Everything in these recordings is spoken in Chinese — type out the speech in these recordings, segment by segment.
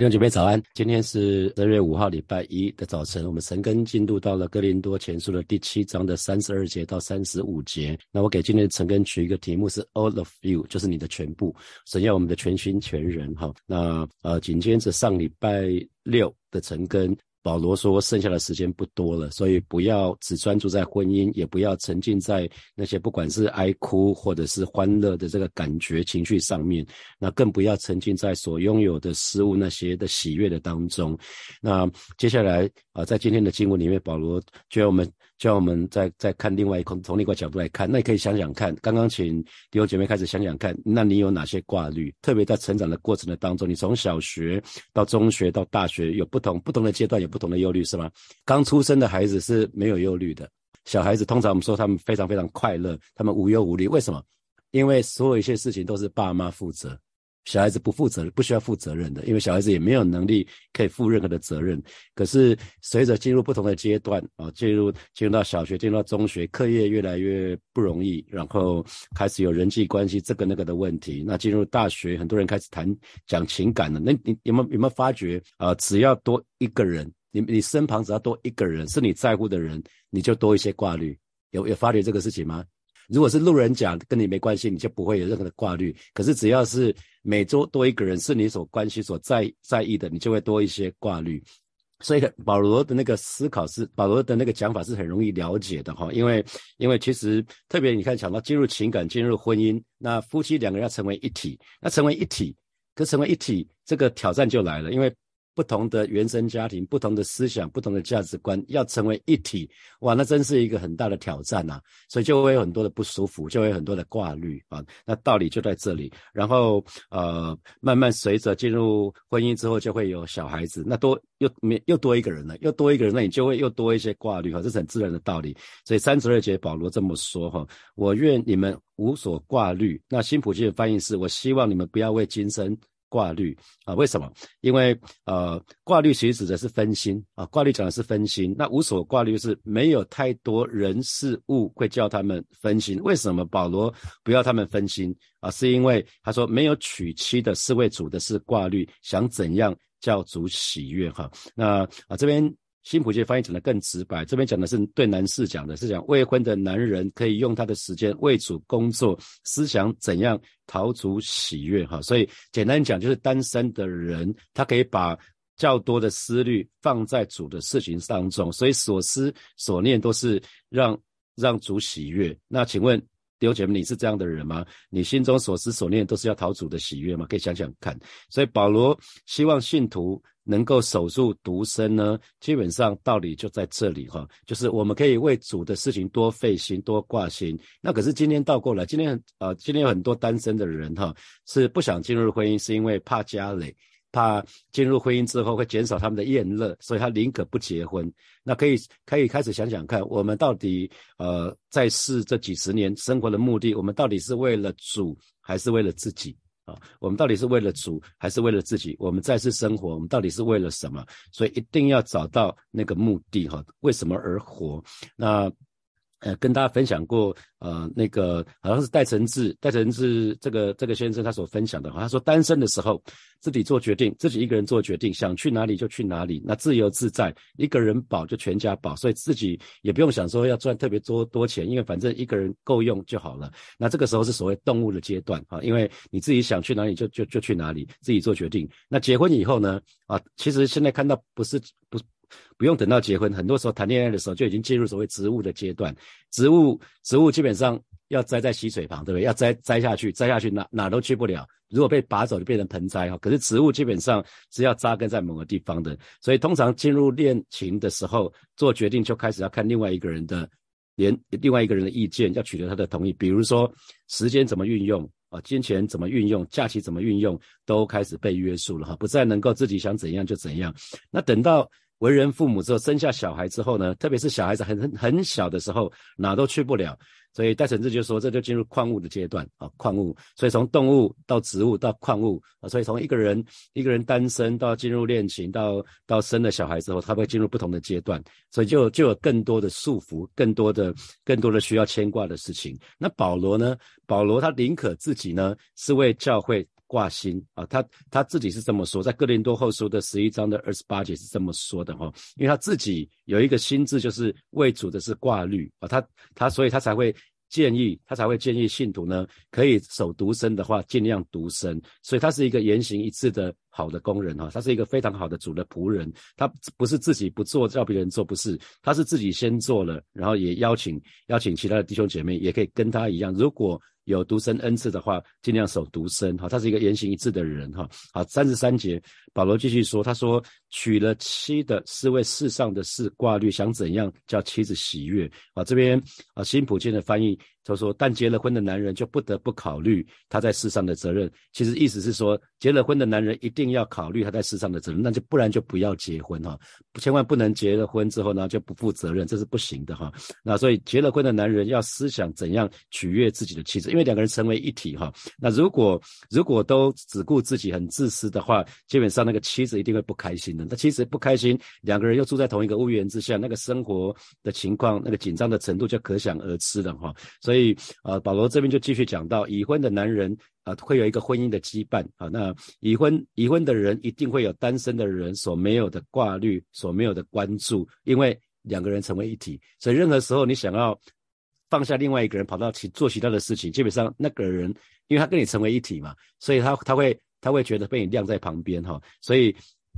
弟兄姐妹早安，今天是十月五号，礼拜一的早晨。我们神根进入到了哥林多前书的第七章的三十二节到三十五节。那我给今天的陈根取一个题目是 All of you，就是你的全部。神要我们的全心全人哈。那呃，紧接着上礼拜六的陈根。保罗说：“剩下的时间不多了，所以不要只专注在婚姻，也不要沉浸在那些不管是哀哭或者是欢乐的这个感觉情绪上面。那更不要沉浸在所拥有的事物那些的喜悦的当中。那接下来啊，在今天的经文里面，保罗就要我们。”叫我们再再看另外一从另一个角度来看，那你可以想想看，刚刚请弟兄姐妹开始想想看，那你有哪些挂虑？特别在成长的过程的当中，你从小学到中学到大学，有不同不同的阶段，有不同的忧虑，是吗？刚出生的孩子是没有忧虑的，小孩子通常我们说他们非常非常快乐，他们无忧无虑，为什么？因为所有一些事情都是爸妈负责。小孩子不负责任，不需要负责任的，因为小孩子也没有能力可以负任何的责任。可是随着进入不同的阶段啊，进入进入到小学，进入到中学，课业越来越不容易，然后开始有人际关系这个那个的问题。那进入大学，很多人开始谈讲情感了。那你有没有有没有发觉啊？只要多一个人，你你身旁只要多一个人是你在乎的人，你就多一些挂虑。有有发觉这个事情吗？如果是路人甲跟你没关系，你就不会有任何的挂虑。可是只要是每周多一个人是你所关心、所在在意的，你就会多一些挂虑。所以保罗的那个思考是，保罗的那个讲法是很容易了解的哈。因为因为其实特别你看讲到进入情感、进入婚姻，那夫妻两个人要成为一体，那成为一体，可成为一体这个挑战就来了，因为。不同的原生家庭、不同的思想、不同的价值观，要成为一体，哇，那真是一个很大的挑战呐！所以就会有很多的不舒服，就会有很多的挂虑啊。那道理就在这里。然后呃，慢慢随着进入婚姻之后，就会有小孩子，那多又没又多一个人了，又多一个人，那你就会又多一些挂虑哈，这是很自然的道理。所以三十二节保罗这么说哈：我愿你们无所挂虑。那新普京的翻译是：我希望你们不要为今生。挂虑啊？为什么？因为呃，挂虑其实指的是分心啊。挂虑讲的是分心。那无所挂虑是没有太多人事物会叫他们分心。为什么保罗不要他们分心啊？是因为他说没有娶妻的是为主的是挂虑，想怎样叫主喜悦哈？那啊这边。新普界翻译讲的更直白，这边讲的是对男士讲的，是讲未婚的男人可以用他的时间为主工作，思想怎样讨主喜悦哈。所以简单讲，就是单身的人他可以把较多的思虑放在主的事情当中，所以所思所念都是让让主喜悦。那请问弟兄姐妹，你是这样的人吗？你心中所思所念都是要讨主的喜悦吗？可以想想看。所以保罗希望信徒。能够守住独身呢，基本上道理就在这里哈，就是我们可以为主的事情多费心、多挂心。那可是今天倒过来，今天呃，今天有很多单身的人哈，是不想进入婚姻，是因为怕家累，怕进入婚姻之后会减少他们的厌乐，所以他宁可不结婚。那可以可以开始想想看，我们到底呃在世这几十年生活的目的，我们到底是为了主还是为了自己？我们到底是为了主还是为了自己？我们在世生活，我们到底是为了什么？所以一定要找到那个目的哈，为什么而活？那。呃，跟大家分享过，呃，那个好像是戴承志，戴承志这个这个先生他所分享的，他说单身的时候自己做决定，自己一个人做决定，想去哪里就去哪里，那自由自在，一个人保就全家保，所以自己也不用想说要赚特别多多钱，因为反正一个人够用就好了。那这个时候是所谓动物的阶段啊，因为你自己想去哪里就就就去哪里，自己做决定。那结婚以后呢，啊，其实现在看到不是不。不用等到结婚，很多时候谈恋爱的时候就已经进入所谓植物的阶段。植物，植物基本上要栽在溪水旁，对不对？要栽栽下去，栽下去哪哪都去不了。如果被拔走，就变成盆栽哈。可是植物基本上是要扎根在某个地方的，所以通常进入恋情的时候做决定，就开始要看另外一个人的连另外一个人的意见，要取得他的同意。比如说时间怎么运用啊，金钱怎么运用，假期怎么运用，都开始被约束了哈，不再能够自己想怎样就怎样。那等到。为人父母之后，生下小孩之后呢，特别是小孩子很很很小的时候，哪都去不了。所以戴承志就说，这就进入矿物的阶段啊，矿物。所以从动物到植物到矿物啊，所以从一个人一个人单身到进入恋情，到到生了小孩之后，他会进入不同的阶段。所以就就有更多的束缚，更多的更多的需要牵挂的事情。那保罗呢？保罗他宁可自己呢是为教会。挂心啊。他他自己是这么说，在哥林多后书的十一章的二十八节是这么说的哈，因为他自己有一个心智，就是为主的是挂虑啊，他他所以他才会。建议他才会建议信徒呢，可以守独身的话，尽量独身。所以他是一个言行一致的好的工人哈，他是一个非常好的主的仆人。他不是自己不做，叫别人做，不是，他是自己先做了，然后也邀请邀请其他的弟兄姐妹也可以跟他一样。如果有独身恩赐的话，尽量守独身哈。他是一个言行一致的人哈。好，三十三节，保罗继续说，他说娶了妻的是为世上的事挂虑，想怎样叫妻子喜悦啊？这边啊，新普金的翻译。就说，但结了婚的男人就不得不考虑他在世上的责任。其实意思是说，结了婚的男人一定要考虑他在世上的责任，那就不然就不要结婚哈，千万不能结了婚之后呢就不负责任，这是不行的哈。那所以结了婚的男人要思想怎样取悦自己的妻子，因为两个人成为一体哈。那如果如果都只顾自己很自私的话，基本上那个妻子一定会不开心的。那妻子不开心，两个人又住在同一个屋檐之下，那个生活的情况，那个紧张的程度就可想而知了哈。所所以，呃，保罗这边就继续讲到，已婚的男人啊，会有一个婚姻的羁绊啊。那已婚已婚的人一定会有单身的人所没有的挂虑，所没有的关注，因为两个人成为一体，所以任何时候你想要放下另外一个人，跑到其做其他的事情，基本上那个人，因为他跟你成为一体嘛，所以他他会他会觉得被你晾在旁边哈。所以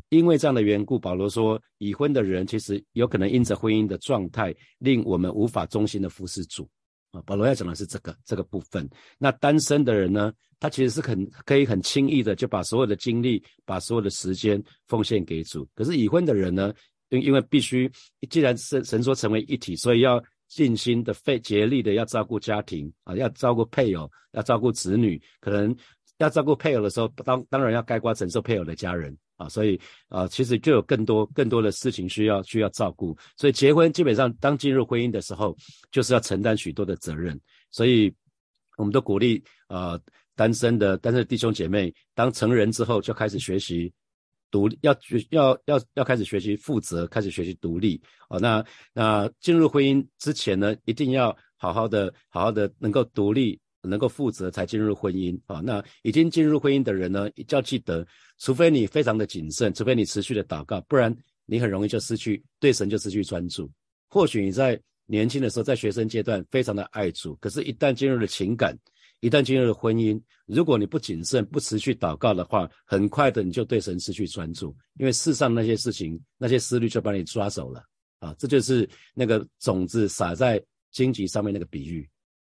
因为这样的缘故，保罗说，已婚的人其实有可能因着婚姻的状态，令我们无法忠心的服侍主。啊，保罗要讲的是这个这个部分。那单身的人呢，他其实是很可以很轻易的就把所有的精力、把所有的时间奉献给主。可是已婚的人呢，因因为必须，既然是神说成为一体，所以要尽心的费竭力的要照顾家庭啊，要照顾配偶，要照顾子女。可能要照顾配偶的时候，当当然要盖瓜承受配偶的家人。啊，所以啊，其实就有更多更多的事情需要需要照顾，所以结婚基本上当进入婚姻的时候，就是要承担许多的责任。所以我们都鼓励啊，单身的单身的弟兄姐妹，当成人之后就开始学习独要要要要开始学习负责，开始学习独立。哦，那那进入婚姻之前呢，一定要好好的好好的能够独立。能够负责才进入婚姻啊，那已经进入婚姻的人呢，要记得，除非你非常的谨慎，除非你持续的祷告，不然你很容易就失去对神就失去专注。或许你在年轻的时候，在学生阶段非常的爱主，可是，一旦进入了情感，一旦进入了婚姻，如果你不谨慎、不持续祷告的话，很快的你就对神失去专注，因为世上那些事情、那些思虑就把你抓走了啊，这就是那个种子撒在荆棘上面那个比喻。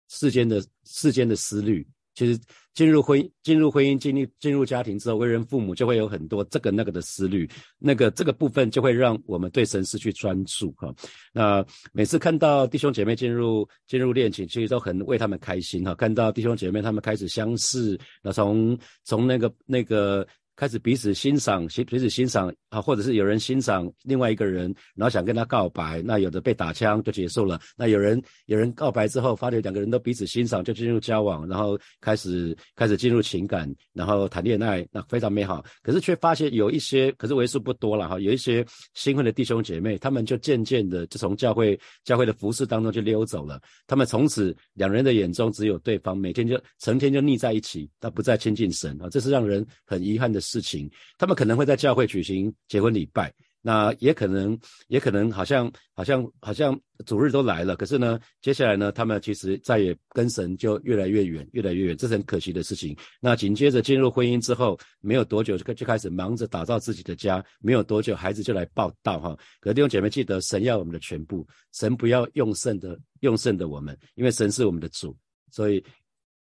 世间的世间的思虑，其实进入婚进入婚姻、进入进入家庭之后，为人父母就会有很多这个那个的思虑，那个这个部分就会让我们对神失去专注哈。那每次看到弟兄姐妹进入进入恋情，其实都很为他们开心哈。看到弟兄姐妹他们开始相视，那从从那个那个。开始彼此欣赏，彼此欣赏啊，或者是有人欣赏另外一个人，然后想跟他告白，那有的被打枪就结束了。那有人有人告白之后，发觉两个人都彼此欣赏，就进入交往，然后开始开始进入情感，然后谈恋爱，那非常美好。可是却发现有一些，可是为数不多了哈，有一些新婚的弟兄姐妹，他们就渐渐的就从教会教会的服饰当中就溜走了。他们从此两人的眼中只有对方，每天就成天就腻在一起，他不再亲近神啊，这是让人很遗憾的。事情，他们可能会在教会举行结婚礼拜，那也可能，也可能好像，好像，好像主日都来了，可是呢，接下来呢，他们其实再也跟神就越来越远，越来越远，这是很可惜的事情。那紧接着进入婚姻之后，没有多久就就开始忙着打造自己的家，没有多久孩子就来报道哈。可弟兄姐妹记得，神要我们的全部，神不要用剩的，用剩的我们，因为神是我们的主，所以。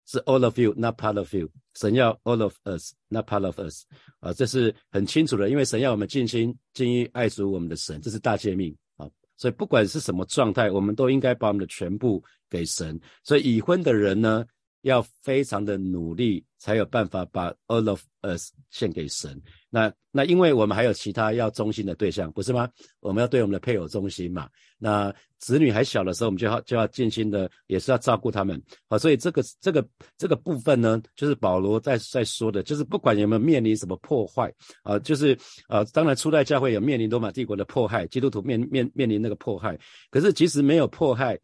是 all of you, not part of you。神要 all of us, not part of us。啊，这是很清楚的，因为神要我们尽心尽意爱主我们的神，这是大诫命啊。所以不管是什么状态，我们都应该把我们的全部给神。所以已婚的人呢，要非常的努力，才有办法把 all of us 献给神。那那因为我们还有其他要忠心的对象，不是吗？我们要对我们的配偶忠心嘛。那子女还小的时候，我们就要就要尽心的，也是要照顾他们。好，所以这个这个这个部分呢，就是保罗在在说的，就是不管有没有面临什么破坏啊，就是啊，当然初代教会有面临罗马帝国的迫害，基督徒面面面临那个迫害。可是即使没有迫害，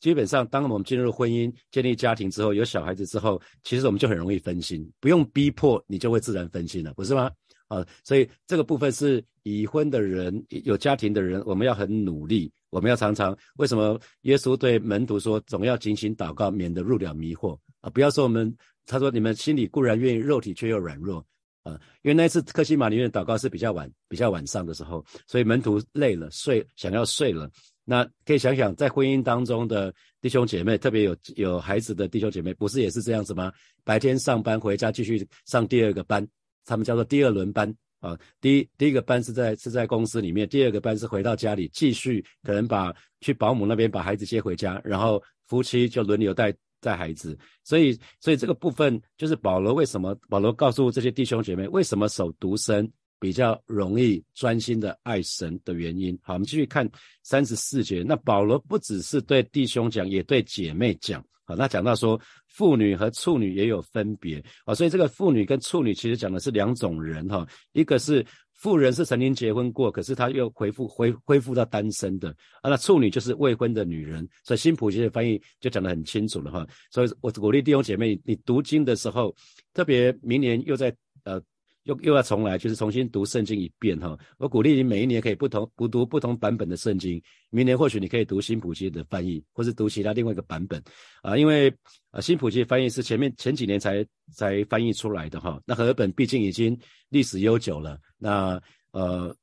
基本上，当我们进入婚姻、建立家庭之后，有小孩子之后，其实我们就很容易分心，不用逼迫，你就会自然分心了，不是吗？啊，所以这个部分是已婚的人、有家庭的人，我们要很努力，我们要常常。为什么耶稣对门徒说，总要警醒祷告，免得入了迷惑啊？不要说我们，他说你们心里固然愿意，肉体却又软弱啊。因为那一次克西玛里面祷告是比较晚、比较晚上的时候，所以门徒累了，睡想要睡了。那可以想想，在婚姻当中的弟兄姐妹，特别有有孩子的弟兄姐妹，不是也是这样子吗？白天上班回家继续上第二个班。他们叫做第二轮班啊，第一第一个班是在是在公司里面，第二个班是回到家里继续可能把去保姆那边把孩子接回家，然后夫妻就轮流带带孩子。所以所以这个部分就是保罗为什么保罗告诉这些弟兄姐妹为什么守独身比较容易专心的爱神的原因。好，我们继续看三十四节，那保罗不只是对弟兄讲，也对姐妹讲。好，那讲到说妇女和处女也有分别啊，所以这个妇女跟处女其实讲的是两种人哈，一个是妇人是曾经结婚过，可是她又恢复恢恢复到单身的啊，那处女就是未婚的女人，所以新普京的翻译就讲得很清楚了哈，所以我鼓励弟兄姐妹，你读经的时候，特别明年又在呃。又又要重来，就是重新读圣经一遍哈。我鼓励你每一年可以不同不读不同版本的圣经。明年或许你可以读新普基的翻译，或是读其他另外一个版本啊。因为啊新普基翻译是前面前几年才才翻译出来的哈。那和本毕竟已经历史悠久了。那呃，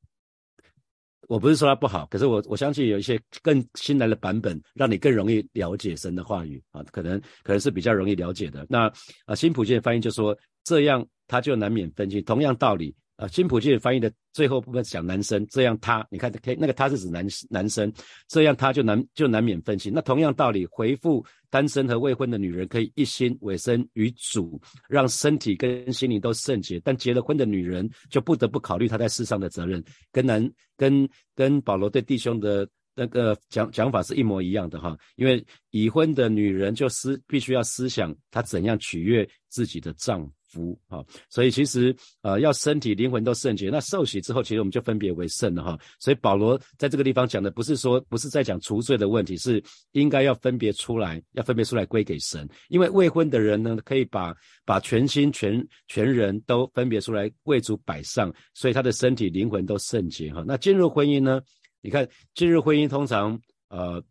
我不是说它不好，可是我我相信有一些更新来的版本，让你更容易了解神的话语啊，可能可能是比较容易了解的。那啊新普基的翻译就说这样。他就难免分心。同样道理，啊，新普金翻译的最后部分讲男生，这样他，你看，可以那个他是指男男生，这样他就难就难免分心。那同样道理，回复单身和未婚的女人可以一心委身于主，让身体跟心灵都圣洁。但结了婚的女人就不得不考虑她在世上的责任，跟男跟跟保罗对弟兄的那个讲讲法是一模一样的哈。因为已婚的女人就思必须要思想她怎样取悦自己的丈夫福哈，所以其实呃要身体灵魂都圣洁，那受洗之后，其实我们就分别为圣了哈。所以保罗在这个地方讲的不是说不是在讲除罪的问题，是应该要分别出来，要分别出来归给神。因为未婚的人呢，可以把把全心全全人都分别出来为主摆上，所以他的身体灵魂都圣洁哈。那进入婚姻呢，你看进入婚姻通常呃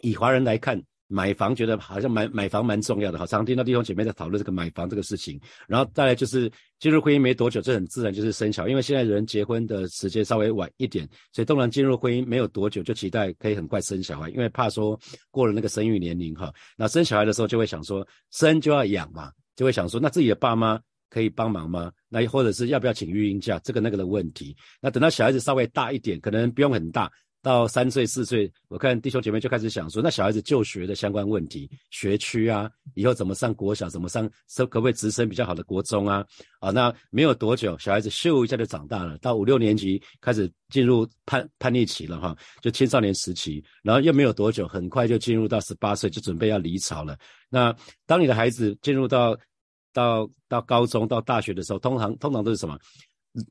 以华人来看。买房觉得好像买买房蛮重要的，好常听到弟兄姐妹在讨论这个买房这个事情。然后再来就是进入婚姻没多久，这很自然就是生小，因为现在人结婚的时间稍微晚一点，所以当然进入婚姻没有多久就期待可以很快生小孩，因为怕说过了那个生育年龄哈，那生小孩的时候就会想说生就要养嘛，就会想说那自己的爸妈可以帮忙吗？那或者是要不要请育婴假，这个那个的问题。那等到小孩子稍微大一点，可能不用很大。到三岁四岁，我看弟兄姐妹就开始想说，那小孩子就学的相关问题，学区啊，以后怎么上国小，怎么上，可不可以直升比较好的国中啊？啊，那没有多久，小孩子咻一下就长大了，到五六年级开始进入叛叛逆期了哈，就青少年时期，然后又没有多久，很快就进入到十八岁，就准备要离巢了。那当你的孩子进入到到到高中到大学的时候，通常通常都是什么？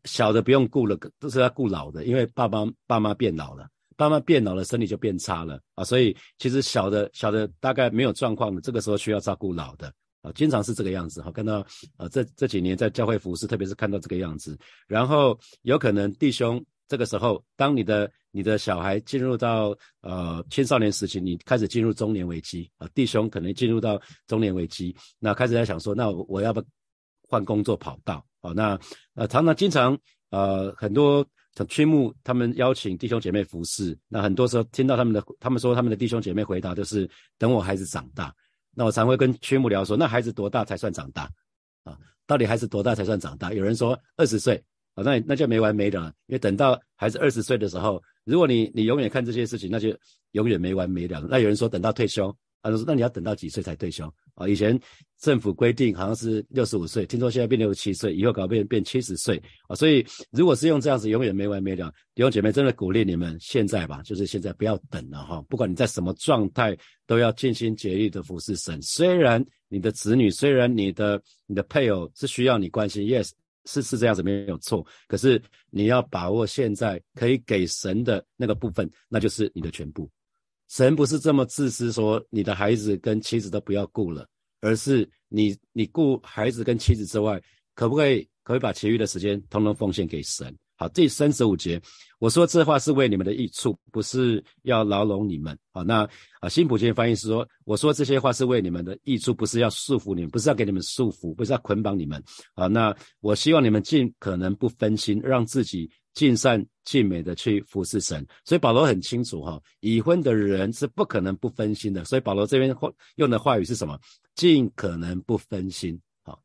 小的不用顾了，都是要顾老的，因为爸爸爸妈变老了。慢慢变老了，身体就变差了啊，所以其实小的小的大概没有状况的，这个时候需要照顾老的啊，经常是这个样子哈。看到啊，这这几年在教会服侍，特别是看到这个样子，然后有可能弟兄这个时候，当你的你的小孩进入到呃青少年时期，你开始进入中年危机啊，弟兄可能进入到中年危机，那开始在想说，那我要不换工作跑道啊？那呃常常经常呃很多。像曲目，他们邀请弟兄姐妹服侍，那很多时候听到他们的，他们说他们的弟兄姐妹回答就是等我孩子长大。那我常会跟曲目聊说，那孩子多大才算长大？啊，到底孩子多大才算长大？有人说二十岁，啊，那那就没完没了，因为等到孩子二十岁的时候，如果你你永远看这些事情，那就永远没完没了。那有人说等到退休。他说：“那你要等到几岁才退休啊？以前政府规定好像是六十五岁，听说现在变六十七岁，以后搞变变七十岁啊。所以如果是用这样子，永远没完没了。弟兄姐妹，真的鼓励你们现在吧，就是现在不要等了哈。不管你在什么状态，都要尽心竭力的服侍神。虽然你的子女，虽然你的你的配偶是需要你关心，yes，是是这样子没有错。可是你要把握现在可以给神的那个部分，那就是你的全部。”神不是这么自私，说你的孩子跟妻子都不要顾了，而是你你顾孩子跟妻子之外，可不可以可以把其余的时间通通奉献给神？好，第三十五节，我说这话是为你们的益处，不是要牢笼你们。好，那啊，新普金翻译是说，我说这些话是为你们的益处，不是要束缚你们，不是要给你们束缚，不是要捆绑你们。好，那我希望你们尽可能不分心，让自己尽善尽美的去服侍神。所以保罗很清楚哈，已婚的人是不可能不分心的。所以保罗这边话用的话语是什么？尽可能不分心。好，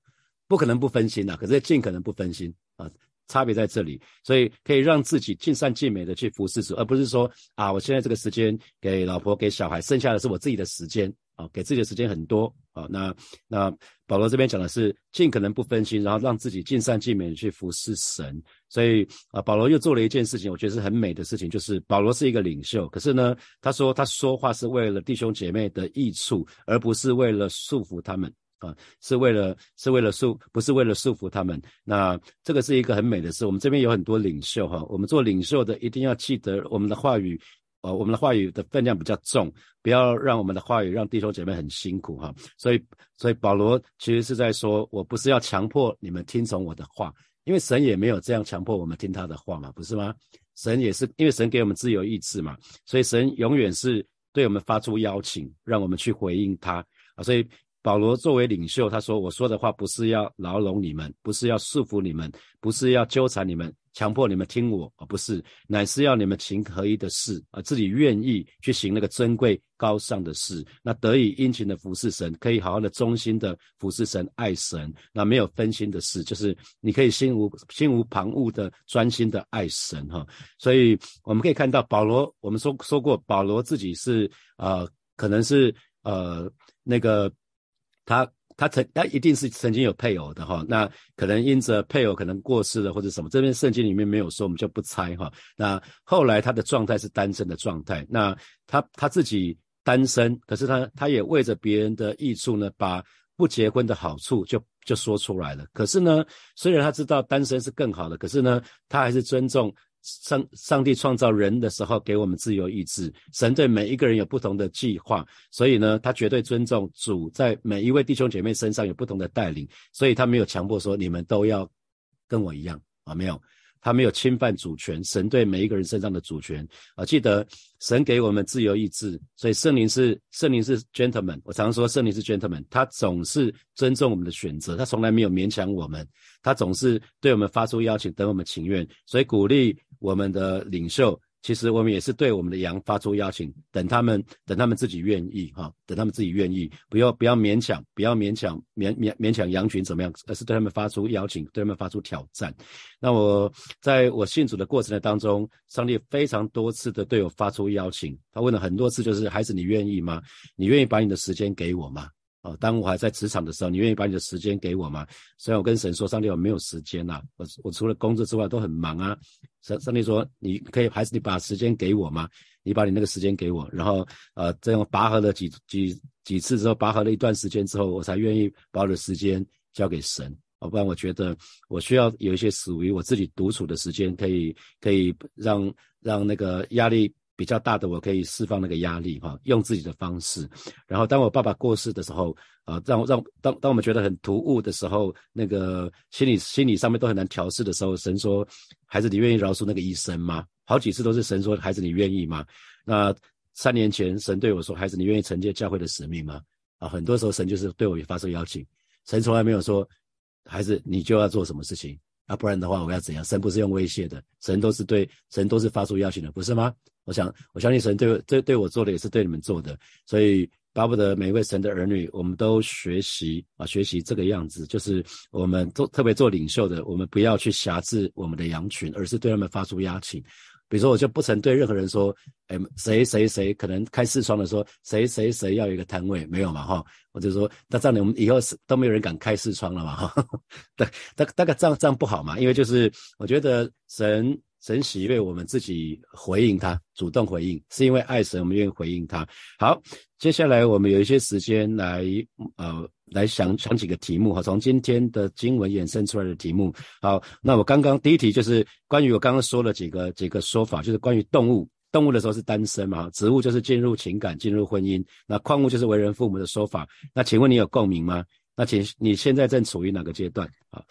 不可能不分心呐，可是尽可能不分心啊。差别在这里，所以可以让自己尽善尽美的去服侍主，而不是说啊，我现在这个时间给老婆给小孩，剩下的是我自己的时间啊，给自己的时间很多啊。那那保罗这边讲的是尽可能不分心，然后让自己尽善尽美的去服侍神。所以啊，保罗又做了一件事情，我觉得是很美的事情，就是保罗是一个领袖，可是呢，他说他说话是为了弟兄姐妹的益处，而不是为了束缚他们。啊，是为了是为了束，不是为了束缚他们。那这个是一个很美的事。我们这边有很多领袖哈，我们做领袖的一定要记得我们的话语，呃，我们的话语的分量比较重，不要让我们的话语让弟兄姐妹很辛苦哈。所以，所以保罗其实是在说，我不是要强迫你们听从我的话，因为神也没有这样强迫我们听他的话嘛，不是吗？神也是因为神给我们自由意志嘛，所以神永远是对我们发出邀请，让我们去回应他啊，所以。保罗作为领袖，他说：“我说的话不是要牢笼你们，不是要束缚你们，不是要纠缠你们，强迫你们听我，而不是，乃是要你们情合一的事，啊，自己愿意去行那个珍贵高尚的事，那得以殷勤的服侍神，可以好好的忠心的服侍神，爱神，那没有分心的事，就是你可以心无心无旁骛的专心的爱神，哈。所以我们可以看到保罗，我们说说过，保罗自己是呃，可能是呃那个。”他他曾他一定是曾经有配偶的哈，那可能因着配偶可能过世了或者什么，这边圣经里面没有说，我们就不猜哈。那后来他的状态是单身的状态，那他他自己单身，可是他他也为着别人的益处呢，把不结婚的好处就就说出来了。可是呢，虽然他知道单身是更好的，可是呢，他还是尊重。上上帝创造人的时候给我们自由意志，神对每一个人有不同的计划，所以呢，他绝对尊重主在每一位弟兄姐妹身上有不同的带领，所以他没有强迫说你们都要跟我一样啊，没有。他没有侵犯主权，神对每一个人身上的主权啊！记得神给我们自由意志，所以圣灵是圣灵是 gentleman。我常说圣灵是 gentleman，他总是尊重我们的选择，他从来没有勉强我们，他总是对我们发出邀请，等我们情愿，所以鼓励我们的领袖。其实我们也是对我们的羊发出邀请，等他们等他们自己愿意哈，等他们自己愿意，不要不要勉强，不要勉强勉勉勉强羊群怎么样，而是对他们发出邀请，对他们发出挑战。那我在我信主的过程的当中，上帝非常多次的对我发出邀请，他问了很多次，就是孩子你愿意吗？你愿意把你的时间给我吗？哦，当我还在职场的时候，你愿意把你的时间给我吗？虽然我跟神说，上帝我没有时间呐，我我除了工作之外都很忙啊。上上帝说，你可以还是你把时间给我吗？你把你那个时间给我，然后呃这样拔河了几几几次之后，拔河了一段时间之后，我才愿意把我的时间交给神。哦，不然我觉得我需要有一些属于我自己独处的时间，可以可以让让那个压力。比较大的，我可以释放那个压力哈，用自己的方式。然后当我爸爸过世的时候，啊，让让当当我们觉得很突兀的时候，那个心理心理上面都很难调试的时候，神说：“孩子，你愿意饶恕那个医生吗？”好几次都是神说：“孩子，你愿意吗？”那三年前神对我说：“孩子，你愿意承接教会的使命吗？”啊，很多时候神就是对我发出邀请，神从来没有说：“孩子，你就要做什么事情啊，不然的话我要怎样？”神不是用威胁的，神都是对神都是发出邀请的，不是吗？我想，我相信神对对对我做的也是对你们做的，所以巴不得每一位神的儿女，我们都学习啊，学习这个样子，就是我们做特别做领袖的，我们不要去辖制我们的羊群，而是对他们发出邀请。比如说，我就不曾对任何人说，哎，谁谁谁可能开四窗的说，谁谁谁要有一个摊位，没有嘛哈？我就说，那这样我们以后是都没有人敢开四窗了嘛哈？大大大概这样这样不好嘛？因为就是我觉得神。神喜悦我们自己回应他，主动回应，是因为爱神，我们愿意回应他。好，接下来我们有一些时间来，呃，来想想几个题目哈，从今天的经文衍生出来的题目。好，那我刚刚第一题就是关于我刚刚说了几个几个说法，就是关于动物。动物的时候是单身嘛，植物就是进入情感、进入婚姻，那矿物就是为人父母的说法。那请问你有共鸣吗？那请你现在正处于哪个阶段啊？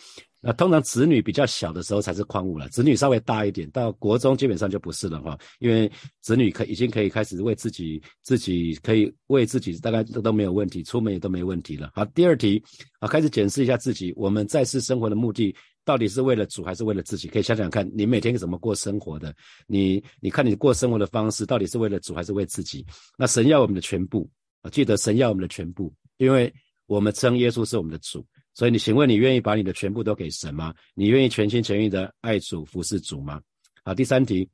那通常子女比较小的时候才是矿物了，子女稍微大一点，到国中基本上就不是了哈，因为子女可已经可以开始为自己自己可以为自己大概都都没有问题，出门也都没问题了。好，第二题啊，开始检视一下自己，我们在世生活的目的到底是为了主还是为了自己？可以想想看，你每天怎么过生活的？你你看你过生活的方式到底是为了主还是为自己？那神要我们的全部啊，记得神要我们的全部，因为我们称耶稣是我们的主。所以你请问你愿意把你的全部都给神吗？你愿意全心全意的爱主服侍主吗？好，第三题，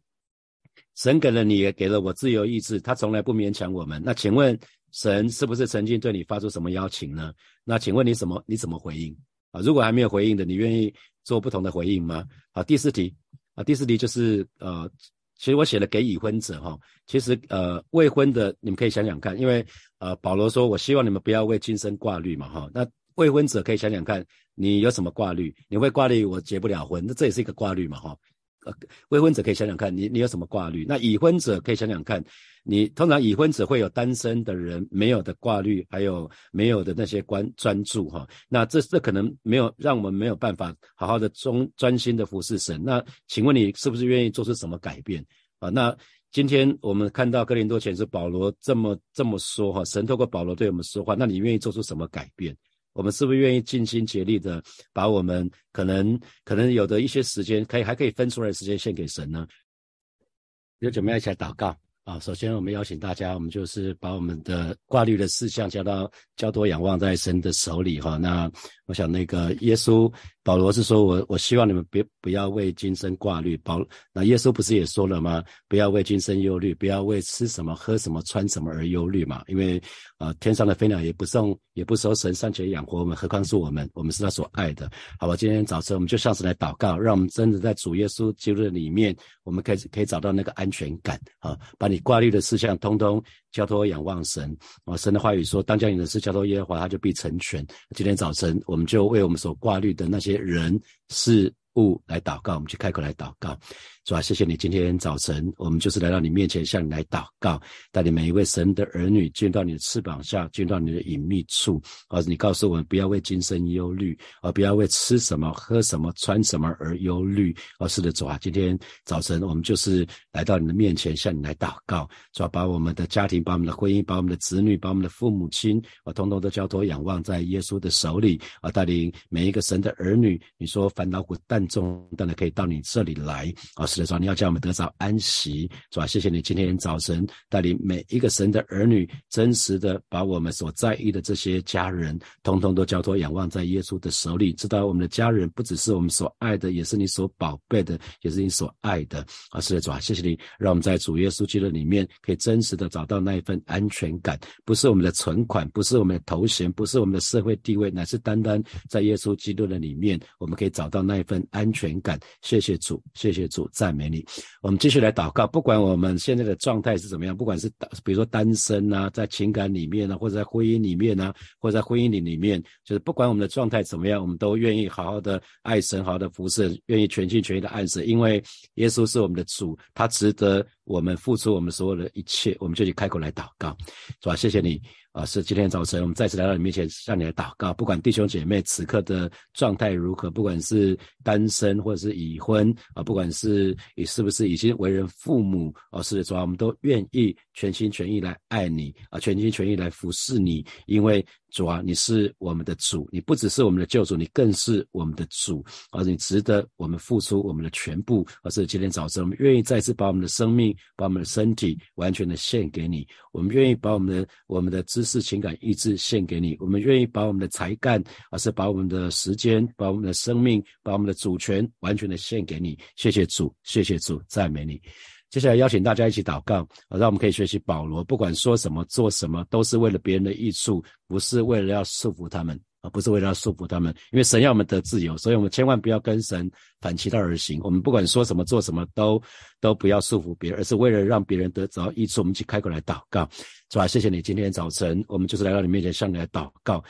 神给了你也给了我自由意志，他从来不勉强我们。那请问神是不是曾经对你发出什么邀请呢？那请问你什么你怎么回应啊？如果还没有回应的，你愿意做不同的回应吗？好，第四题啊，第四题就是呃，其实我写了给已婚者哈，其实呃未婚的你们可以想想看，因为呃保罗说我希望你们不要为今生挂虑嘛哈，那。未婚者可以想想看，你有什么挂虑？你会挂虑我结不了婚，那这也是一个挂虑嘛，哈。呃，未婚者可以想想看，你你有什么挂虑？那已婚者可以想想看，你通常已婚者会有单身的人没有的挂虑，还有没有的那些关专注，哈。那这这可能没有让我们没有办法好好的专专心的服侍神。那请问你是不是愿意做出什么改变啊？那今天我们看到哥林多前书保罗这么这么说，哈，神透过保罗对我们说话，那你愿意做出什么改变？我们是不是愿意尽心竭力的把我们可能可能有的一些时间，可以还可以分出来的时间献给神呢？有准备一起来祷告啊！首先，我们邀请大家，我们就是把我们的挂虑的事项交到交托仰望在神的手里哈。那我想那个耶稣。保罗是说，我我希望你们别不要为今生挂虑。保那耶稣不是也说了吗？不要为今生忧虑，不要为吃什么、喝什么、穿什么而忧虑嘛。因为啊，天上的飞鸟也不送，也不收神尚且养活我们，何况是我们？我们是他所爱的。好吧，今天早晨我们就像是来祷告，让我们真的在主耶稣基督的里面，我们可以可以找到那个安全感啊，把你挂虑的事项通通交托仰望神啊。神的话语说，当将你的事交托耶和华，他就必成全。今天早晨我们就为我们所挂虑的那些。人事物来祷告，我们去开口来祷告。主啊，谢谢你今天早晨，我们就是来到你面前向你来祷告，带领每一位神的儿女进到你的翅膀下，进到你的隐秘处。而你告诉我们，不要为今生忧虑，而不要为吃什么、喝什么、穿什么而忧虑。而是的，主啊，今天早晨我们就是来到你的面前向你来祷告，主啊，把我们的家庭、把我们的婚姻、把我们的子女、把我们的父母亲，啊，通通都交托仰望在耶稣的手里。啊，带领每一个神的儿女，你说烦恼苦担重，当然可以到你这里来。啊。是的，主，你要叫我们得着安息，是吧？谢谢你今天早晨带领每一个神的儿女，真实的把我们所在意的这些家人，通通都交托仰望在耶稣的手里。知道我们的家人不只是我们所爱的，也是你所宝贝的，也是你所爱的。啊，是的，主啊，谢谢你，让我们在主耶稣基督里面，可以真实的找到那一份安全感。不是我们的存款，不是我们的头衔，不是我们的社会地位，乃是单单在耶稣基督的里面，我们可以找到那一份安全感。谢谢主，谢谢主。赞美你，我们继续来祷告。不管我们现在的状态是怎么样，不管是比如说单身啊，在情感里面呢，或者在婚姻里面呢，或者在婚姻里里面，就是不管我们的状态怎么样，我们都愿意好好的爱神，好好的服侍，愿意全心全意的爱神，因为耶稣是我们的主，他值得我们付出我们所有的一切。我们就去开口来祷告，是吧？谢谢你。啊，是今天早晨，我们再次来到你面前，向你来祷告。不管弟兄姐妹此刻的状态如何，不管是单身或者是已婚啊，不管是你是不是已经为人父母啊，是的，主啊我们都愿意全心全意来爱你啊，全心全意来服侍你，因为。主啊，你是我们的主，你不只是我们的救主，你更是我们的主，而你值得我们付出我们的全部。而是今天早晨，我们愿意再次把我们的生命、把我们的身体完全的献给你。我们愿意把我们的、我们的知识、情感、意志献给你。我们愿意把我们的才干，而是把我们的时间、把我们的生命、把我们的主权完全的献给你。谢谢主，谢谢主，赞美你。接下来邀请大家一起祷告，啊，让我们可以学习保罗，不管说什么、做什么，都是为了别人的益处，不是为了要束缚他们，而不是为了要束缚他们。因为神要我们得自由，所以我们千万不要跟神反其道而行。我们不管说什么、做什么，都都不要束缚别人，而是为了让别人得着益处。我们去开口来祷告，是吧？谢谢你今天早晨，我们就是来到你面前向你来祷告。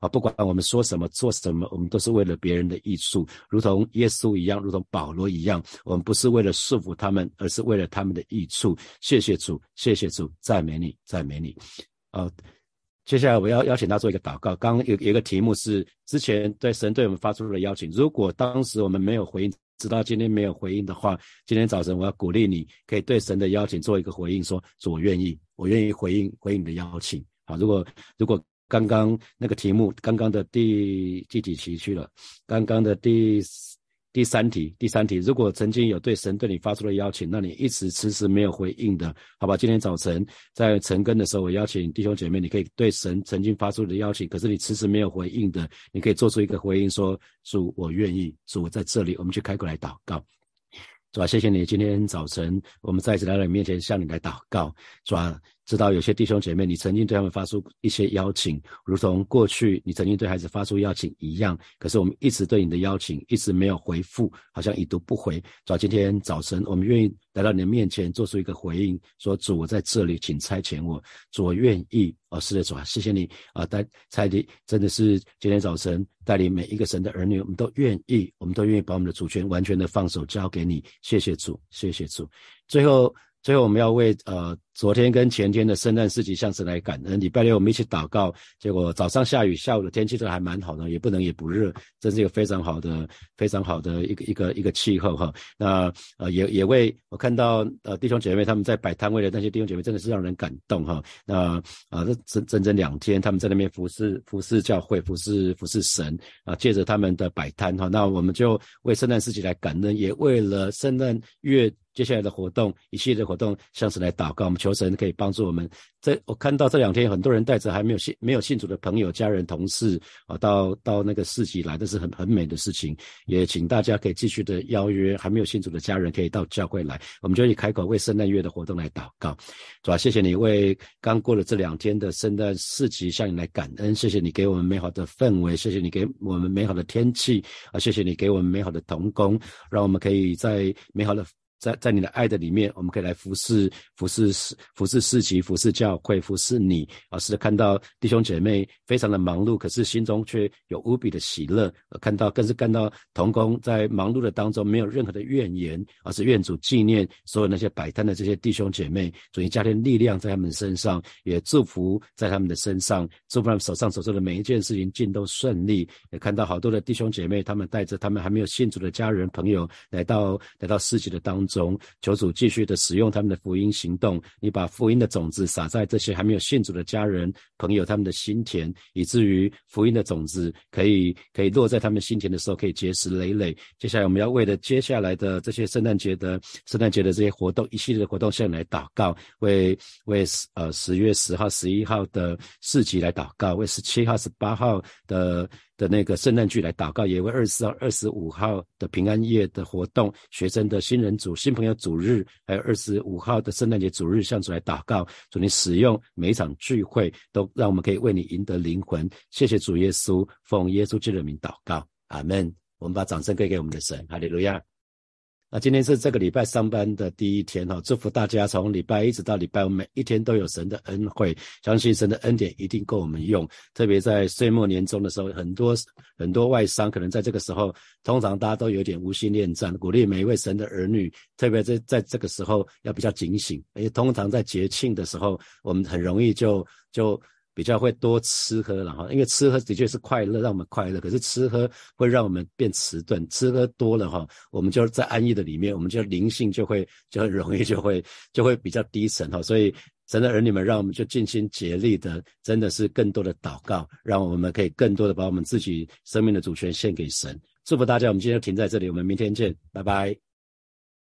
啊，不管我们说什么做什么，我们都是为了别人的益处，如同耶稣一样，如同保罗一样，我们不是为了束缚他们，而是为了他们的益处。谢谢主，谢谢主，赞美你，赞美你。啊，接下来我要邀请他做一个祷告。刚刚有有一个题目是之前对神对我们发出的邀请，如果当时我们没有回应，直到今天没有回应的话，今天早晨我要鼓励你，可以对神的邀请做一个回应，说主我愿意，我愿意回应回应你的邀请。好，如果如果。刚刚那个题目，刚刚的第第几期去了？刚刚的第第三题，第三题。如果曾经有对神对你发出的邀请，那你一直迟迟没有回应的，好吧？今天早晨在晨更的时候，我邀请弟兄姐妹，你可以对神曾经发出的邀请，可是你迟迟没有回应的，你可以做出一个回应，说主，我愿意，主，我在这里，我们去开口来祷告。主啊，谢谢你，今天早晨我们再次来到你面前，向你来祷告，主啊。知道有些弟兄姐妹，你曾经对他们发出一些邀请，如同过去你曾经对孩子发出邀请一样。可是我们一直对你的邀请一直没有回复，好像已读不回。主，今天早晨我们愿意来到你的面前，做出一个回应，说主我在这里，请差遣我。主我愿意。哦，是的，主啊，谢谢你啊，带差的真的是今天早晨带领每一个神的儿女，我们都愿意，我们都愿意把我们的主权完全的放手交给你。谢谢主，谢谢主。最后。最后，我们要为呃昨天跟前天的圣诞市集向神来感恩。礼拜六我们一起祷告，结果早上下雨，下午的天气都还蛮好的，也不冷也不热，这是一个非常好的、非常好的一个一个一个气候哈。那呃也也为我看到呃弟兄姐妹他们在摆摊位的那些弟兄姐妹真的是让人感动哈。那啊这整整整两天他们在那边服侍服侍教会服侍服侍神啊，借着他们的摆摊哈，那我们就为圣诞市集来感恩，也为了圣诞月。接下来的活动，一系列的活动，像是来祷告，我们求神可以帮助我们。这我看到这两天很多人带着还没有信、没有信主的朋友、家人、同事啊，到到那个市集来，这是很很美的事情。也请大家可以继续的邀约还没有信主的家人，可以到教会来。我们就以开口为圣诞月的活动来祷告，主啊，谢谢你为刚过了这两天的圣诞市集向你来感恩，谢谢你给我们美好的氛围，谢谢你给我们美好的天气啊，谢谢你给我们美好的童工，让我们可以在美好的。在在你的爱的里面，我们可以来服侍、服侍、服侍世集、服侍教会、服侍你。而是看到弟兄姐妹非常的忙碌，可是心中却有无比的喜乐。看到更是看到童工在忙碌的当中没有任何的怨言，而是愿主纪念所有那些摆摊的这些弟兄姐妹，主你加添力量在他们身上，也祝福在他们的身上，祝福他们手上所做的每一件事情尽都顺利。也看到好多的弟兄姐妹，他们带着他们还没有信主的家人朋友来到来到世集的当。中求主继续的使用他们的福音行动，你把福音的种子撒在这些还没有信主的家人朋友他们的心田，以至于福音的种子可以可以落在他们心田的时候，可以结实累累。接下来我们要为了接下来的这些圣诞节的圣诞节的这些活动，一系列的活动向你来祷告，为为呃十月十号、十一号的市集来祷告，为十七号、十八号的。的那个圣诞剧来祷告，也为二十四号、二十五号的平安夜的活动、学生的新人组、新朋友组日，还有二十五号的圣诞节组日向主来祷告。主，你使用每一场聚会，都让我们可以为你赢得灵魂。谢谢主耶稣，奉耶稣基督的名祷告，阿门。我们把掌声给给我们的神，哈利路亚。那今天是这个礼拜上班的第一天哈，祝福大家从礼拜一直到礼拜五，每一天都有神的恩惠，相信神的恩典一定够我们用。特别在岁末年终的时候，很多很多外商可能在这个时候，通常大家都有点无心恋战，鼓励每一位神的儿女，特别在在这个时候要比较警醒，而且通常在节庆的时候，我们很容易就就。比较会多吃喝了哈，因为吃喝的确是快乐，让我们快乐。可是吃喝会让我们变迟钝，吃喝多了哈，我们就在安逸的里面，我们就灵性就会就很容易就会就会比较低沉哈。所以神的儿女们，让我们就尽心竭力的，真的是更多的祷告，让我们可以更多的把我们自己生命的主权献给神。祝福大家，我们今天就停在这里，我们明天见，拜拜。